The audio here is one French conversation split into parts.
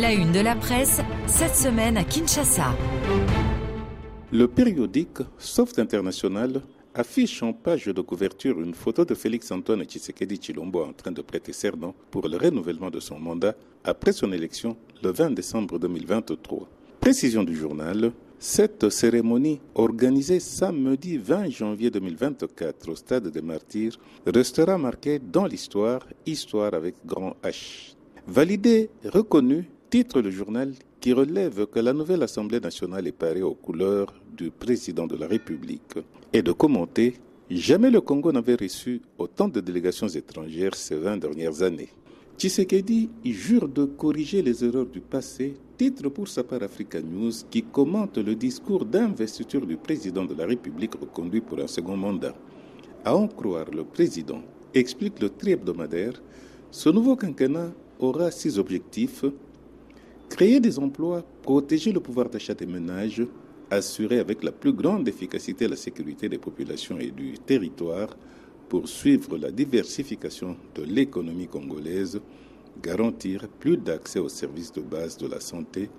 La une de la presse, cette semaine à Kinshasa. Le périodique Soft International affiche en page de couverture une photo de Félix-Antoine Tshisekedi Chilombo en train de prêter serment pour le renouvellement de son mandat après son élection le 20 décembre 2023. Précision du journal, cette cérémonie, organisée samedi 20 janvier 2024 au stade des Martyrs, restera marquée dans l'histoire, histoire avec grand H. Validée, reconnue, titre le journal qui relève que la nouvelle Assemblée nationale est parée aux couleurs du président de la République et de commenter Jamais le Congo n'avait reçu autant de délégations étrangères ces 20 dernières années. Tshisekedi jure de corriger les erreurs du passé, titre pour sa part Africa News qui commente le discours d'investiture du président de la République reconduit pour un second mandat. À en croire le président, explique le tri-hebdomadaire, ce nouveau quinquennat aura six objectifs Créer des emplois, protéger le pouvoir d'achat des ménages, assurer avec la plus grande efficacité la sécurité des populations et du territoire, poursuivre la diversification de l'économie congolaise, garantir plus d'accès aux services de base de la santé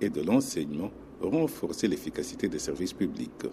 et de l'enseignement, renforcer l'efficacité des services publics.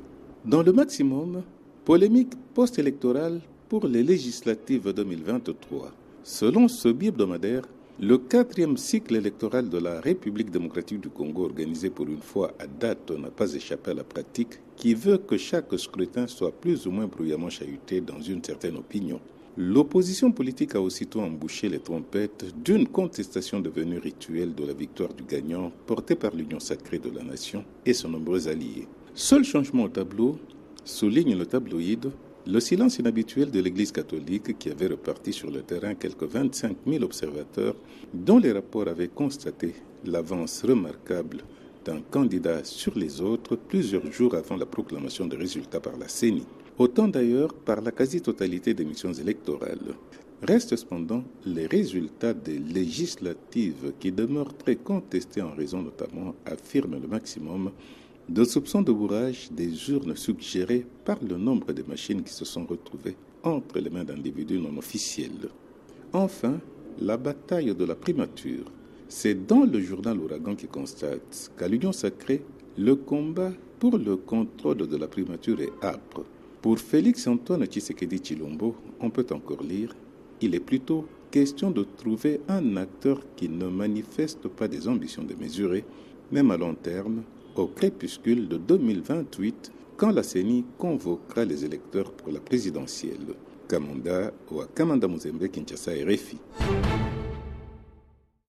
Dans le maximum, polémique post-électorale pour les législatives 2023. Selon ce hebdomadaire, le quatrième cycle électoral de la République démocratique du Congo, organisé pour une fois à date, n'a pas échappé à la pratique qui veut que chaque scrutin soit plus ou moins bruyamment chahuté dans une certaine opinion. L'opposition politique a aussitôt embouché les trompettes d'une contestation devenue rituelle de la victoire du gagnant portée par l'Union sacrée de la nation et ses nombreux alliés. Seul changement au tableau, souligne le tabloïd, le silence inhabituel de l'Église catholique qui avait reparti sur le terrain quelques 25 000 observateurs dont les rapports avaient constaté l'avance remarquable d'un candidat sur les autres plusieurs jours avant la proclamation des résultats par la CENI. Autant d'ailleurs par la quasi-totalité des missions électorales. Restent cependant les résultats des législatives qui demeurent très contestés en raison notamment, affirme le maximum, de soupçons de bourrage des urnes suggérées par le nombre de machines qui se sont retrouvées entre les mains d'individus non officiels. Enfin, la bataille de la primature. C'est dans le journal Ouragan qui constate qu'à l'Union sacrée, le combat pour le contrôle de la primature est âpre. Pour Félix Antoine Tshisekedi Chilombo, on peut encore lire il est plutôt question de trouver un acteur qui ne manifeste pas des ambitions démesurées, même à long terme, au crépuscule de 2028 quand la CENI convoquera les électeurs pour la présidentielle. Kamanda ou Kamanda Muzembe, Kinshasa et Refi.